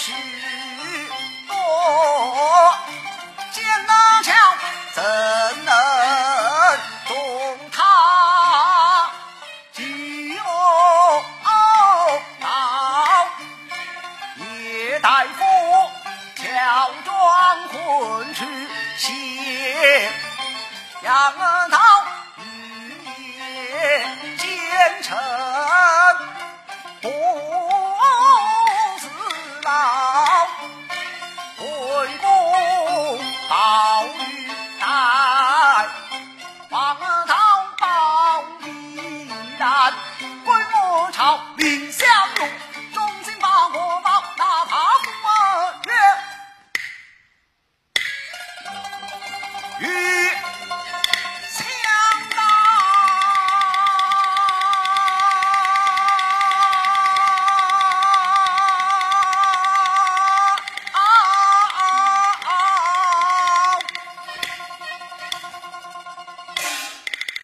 是多，见刚桥怎能动他？饥饿到叶大夫乔装混去行，杨刀与夜兼程。归我朝命